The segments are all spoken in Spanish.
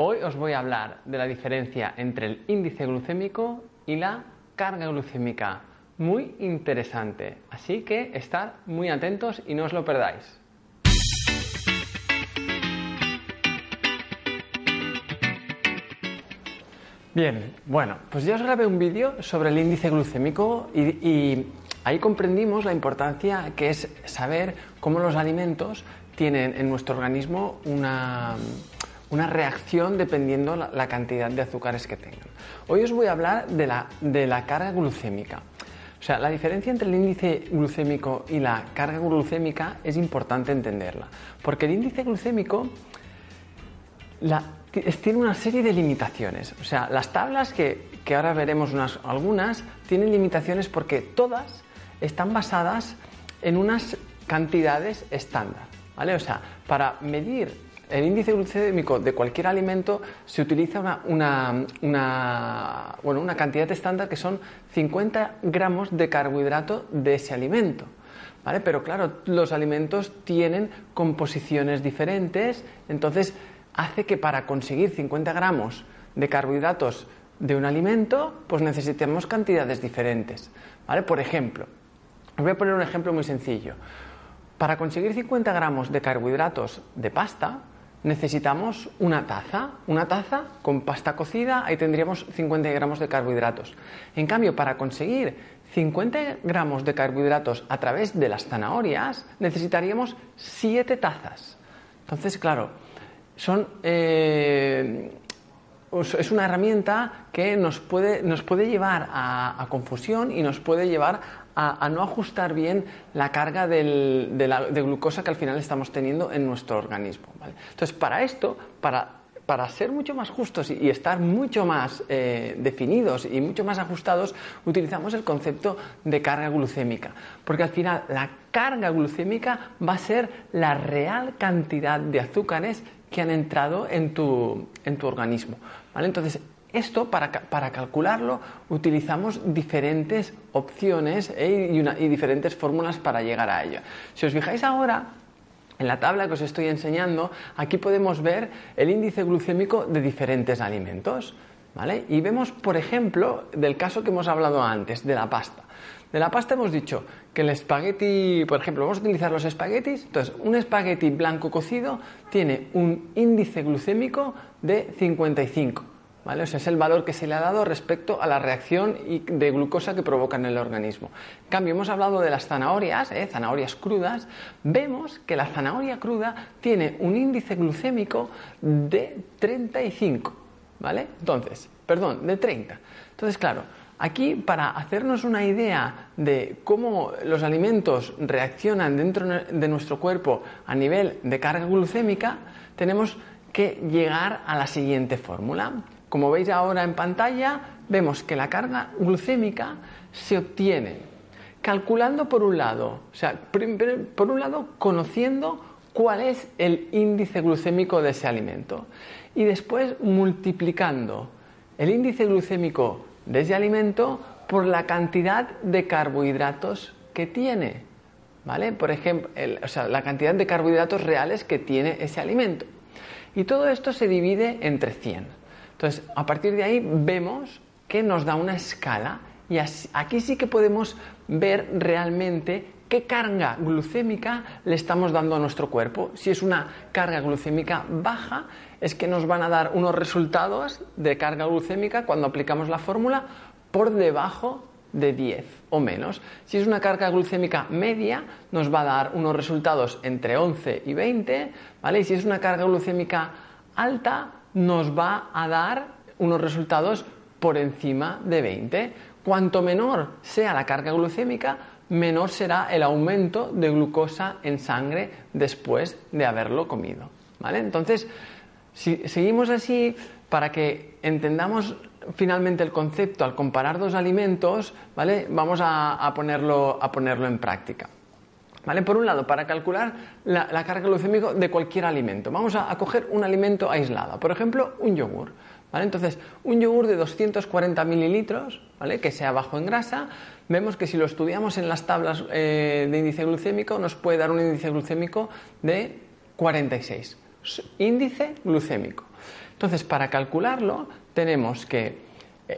Hoy os voy a hablar de la diferencia entre el índice glucémico y la carga glucémica. Muy interesante, así que estad muy atentos y no os lo perdáis. Bien, bueno, pues ya os grabé un vídeo sobre el índice glucémico y, y ahí comprendimos la importancia que es saber cómo los alimentos tienen en nuestro organismo una, una reacción dependiendo la, cantidad de azúcares que tengan. Hoy os voy a hablar de la, de la carga glucémica. O sea, la diferencia entre el índice glucémico y la carga glucémica es importante entenderla, porque el índice glucémico tiene una serie de limitaciones. O sea, las tablas que, que ahora veremos unas, algunas tienen limitaciones porque todas están basadas en unas cantidades estándar. ¿vale? O sea, para medir el índice glucémico de cualquier alimento se utiliza una, una, una, bueno, una cantidad estándar que son 50 gramos de carbohidrato de ese alimento. ¿vale? Pero claro, los alimentos tienen composiciones diferentes, entonces hace que para conseguir 50 gramos de carbohidratos de un alimento, pues necesitemos cantidades diferentes. ¿vale? Por ejemplo, os voy a poner un ejemplo muy sencillo. Para conseguir 50 gramos de carbohidratos de pasta, necesitamos una taza, una taza con pasta cocida, ahí tendríamos 50 gramos de carbohidratos. En cambio, para conseguir 50 gramos de carbohidratos a través de las zanahorias, necesitaríamos 7 tazas. Entonces, claro, son, eh, es una herramienta que nos puede, nos puede llevar a, confusión y nos puede llevar a, no ajustar bien la carga de, glucosa que al final estamos teniendo en nuestro organismo. Entonces, para esto, para, para, ser mucho más justos y, y estar mucho más eh, definidos y mucho más ajustados, utilizamos el concepto de carga glucémica. Porque al final la carga glucémica va a ser la real cantidad de azúcares que han entrado en tu, en tu organismo. ¿vale? Entonces, esto, para, para, calcularlo, utilizamos diferentes opciones ¿eh? y, y, diferentes fórmulas para llegar a ello. Si os fijáis ahora, en la tabla que os estoy enseñando, aquí podemos ver el índice glucémico de diferentes alimentos. ¿vale? Y vemos, por ejemplo, del caso que hemos hablado antes, de la pasta. De la pasta hemos dicho que el espagueti, por ejemplo, vamos a utilizar los espaguetis. Entonces, un espagueti blanco cocido tiene un índice glucémico de 55. ¿Vale? O sea, es el valor que se le ha dado respecto a la reacción de glucosa que provoca en el organismo. En cambio, hemos hablado de las zanahorias, ¿eh? zanahorias crudas. Vemos que la zanahoria cruda tiene un índice glucémico de 35. ¿Vale? Entonces, perdón, de 30. Entonces, claro, aquí para hacernos una idea de cómo los alimentos reaccionan dentro de nuestro cuerpo a nivel de carga glucémica, tenemos que llegar a la siguiente fórmula. Como veis ahora en pantalla, vemos que la carga glucémica se obtiene calculando por un lado, o sea, por un lado conociendo cuál es el índice glucémico de ese alimento y después multiplicando el índice glucémico de ese alimento por la cantidad de carbohidratos que tiene, ¿vale? Por ejemplo, o sea, la cantidad de carbohidratos reales que tiene ese alimento. Y todo esto se divide entre 100. Entonces, a partir de ahí vemos que nos da una escala y aquí sí que podemos ver realmente qué carga glucémica le estamos dando a nuestro cuerpo. Si es una carga glucémica baja, es que nos van a dar unos resultados de carga glucémica cuando aplicamos la fórmula por debajo de 10 o menos. Si es una carga glucémica media, nos va a dar unos resultados entre 11 y 20, ¿vale? Y si es una carga glucémica alta, nos va a dar unos resultados por encima de 20. Cuanto menor sea la carga glucémica, menor será el aumento de glucosa en sangre después de haberlo comido. ¿vale? Entonces, Si seguimos así, para que entendamos finalmente el concepto al comparar dos alimentos, ¿vale? Vamos a, ponerlo, a ponerlo en práctica. ¿Vale? Por un lado, para calcular la, carga glucémica de cualquier alimento, vamos a, coger un alimento aislado, por ejemplo, un yogur. Entonces, un yogur de 240 mililitros, ¿vale? que sea bajo en grasa, vemos que si lo estudiamos en las tablas eh, de índice glucémico, nos puede dar un índice glucémico de 46. Índice glucémico. Entonces, para calcularlo, tenemos que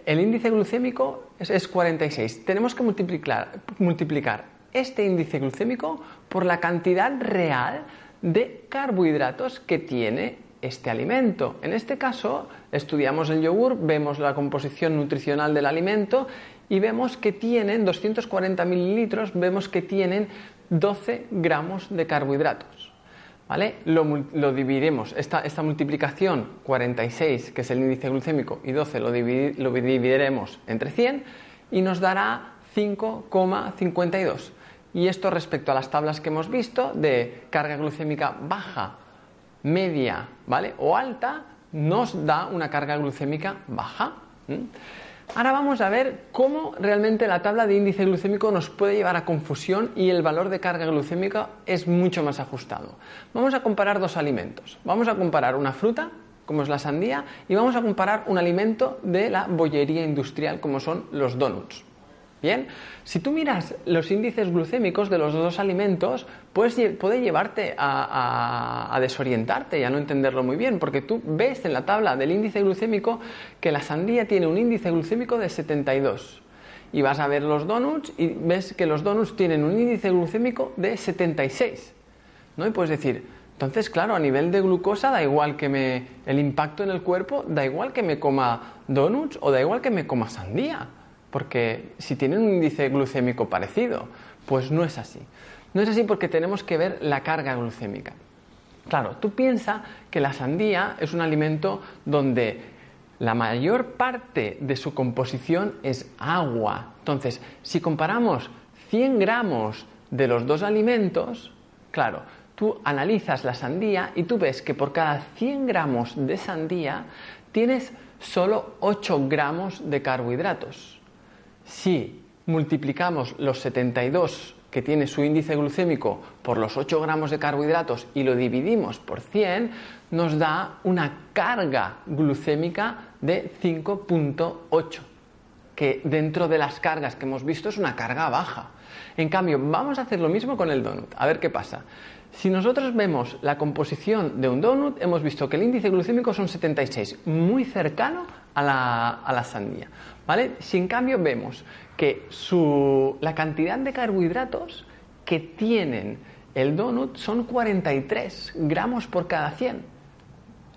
el índice glucémico es, 46. Tenemos que multiplicar, multiplicar este índice glucémico por la cantidad real de carbohidratos que tiene este alimento. En este caso, estudiamos el yogur, vemos la composición nutricional del alimento y vemos que tienen 240 mililitros, vemos que tienen 12 gramos de carbohidratos. ¿Vale? Lo, dividiremos, esta, esta, multiplicación 46, que es el índice glucémico, y 12 lo, lo dividiremos entre 100 y nos dará 5,52. Y esto respecto a las tablas que hemos visto de carga glucémica baja, media, ¿vale? O alta, nos da una carga glucémica baja. Ahora vamos a ver cómo realmente la tabla de índice glucémico nos puede llevar a confusión y el valor de carga glucémica es mucho más ajustado. Vamos a comparar dos alimentos. Vamos a comparar una fruta, como es la sandía, y vamos a comparar un alimento de la bollería industrial, como son los donuts. Bien, si tú miras los índices glucémicos de los dos alimentos, puede llevarte a, desorientarte y a no entenderlo muy bien, porque tú ves en la tabla del índice glucémico que la sandía tiene un índice glucémico de 72. Y vas a ver los donuts y ves que los donuts tienen un índice glucémico de 76. ¿no? Y puedes decir, entonces, claro, a nivel de glucosa da igual que me. el impacto en el cuerpo, da igual que me coma donuts o da igual que me coma sandía porque si tienen un índice glucémico parecido, pues no es así. No es así porque tenemos que ver la carga glucémica. Claro, tú piensas que la sandía es un alimento donde la mayor parte de su composición es agua. Entonces, si comparamos 100 gramos de los dos alimentos, claro, tú analizas la sandía y tú ves que por cada 100 gramos de sandía tienes solo 8 gramos de carbohidratos. Si multiplicamos los 72 que tiene su índice glucémico por los 8 gramos de carbohidratos y lo dividimos por 100, nos da una carga glucémica de 5.8, que dentro de las cargas que hemos visto es una carga baja. En cambio, vamos a hacer lo mismo con el donut, a ver qué pasa. Si nosotros vemos la composición de un donut, hemos visto que el índice glucémico son 76, muy cercano a la, a la sandía. ¿Vale? Si en cambio vemos que la cantidad de carbohidratos que tienen el donut son 43 gramos por cada 100,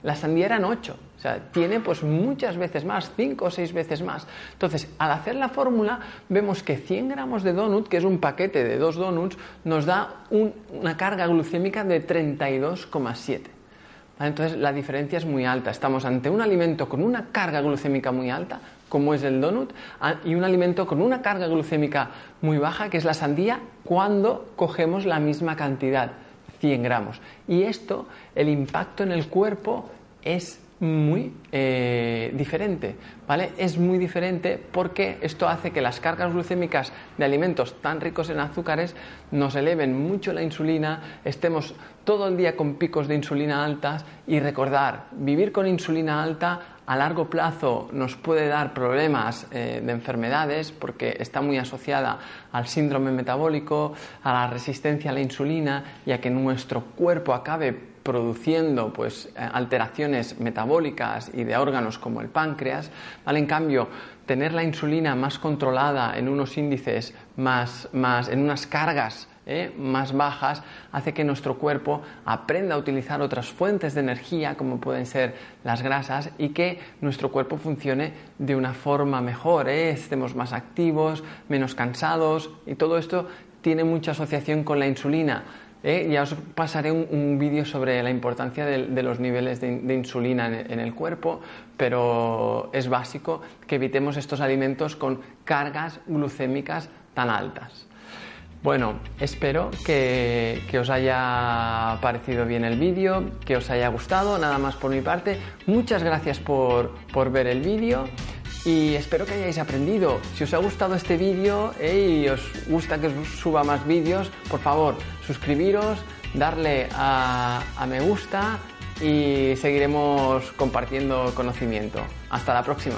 la sandía eran 8. O sea, tiene pues muchas veces más, 5 o 6 veces más. Entonces, al hacer la fórmula, vemos que 100 gramos de donut, que es un paquete de dos donuts, nos da una carga glucémica de 32,7. Entonces, la diferencia es muy alta. Estamos ante un alimento con una carga glucémica muy alta, como es el donut, y un alimento con una carga glucémica muy baja, que es la sandía, cuando cogemos la misma cantidad, 100 gramos. Y esto, el impacto en el cuerpo es muy eh, diferente, ¿vale? Es muy diferente porque esto hace que las cargas glucémicas de alimentos tan ricos en azúcares nos eleven mucho la insulina, estemos todo el día con picos de insulina altas y recordar, vivir con insulina alta a largo plazo nos puede dar problemas eh, de enfermedades porque está muy asociada al síndrome metabólico, a la resistencia a la insulina y a que nuestro cuerpo acabe produciendo pues, eh, alteraciones metabólicas y de órganos como el páncreas. ¿vale? En cambio, tener la insulina más controlada en unos índices más, más en unas cargas ¿eh? más bajas hace que nuestro cuerpo aprenda a utilizar otras fuentes de energía como pueden ser las grasas y que nuestro cuerpo funcione de una forma mejor, ¿eh? estemos más activos, menos cansados y todo esto tiene mucha asociación con la insulina. ¿eh? ya os pasaré un, vídeo sobre la importancia de, los niveles de, insulina en, el cuerpo, pero es básico que evitemos estos alimentos con cargas glucémicas tan altas. Bueno, espero que, os haya parecido bien el vídeo, que os haya gustado, nada más por mi parte. Muchas gracias por, ver el vídeo y espero que hayáis aprendido. Si os ha gustado este vídeo y os gusta que os suba más vídeos, por favor, suscribiros, darle a me gusta y seguiremos compartiendo conocimiento. Hasta la próxima.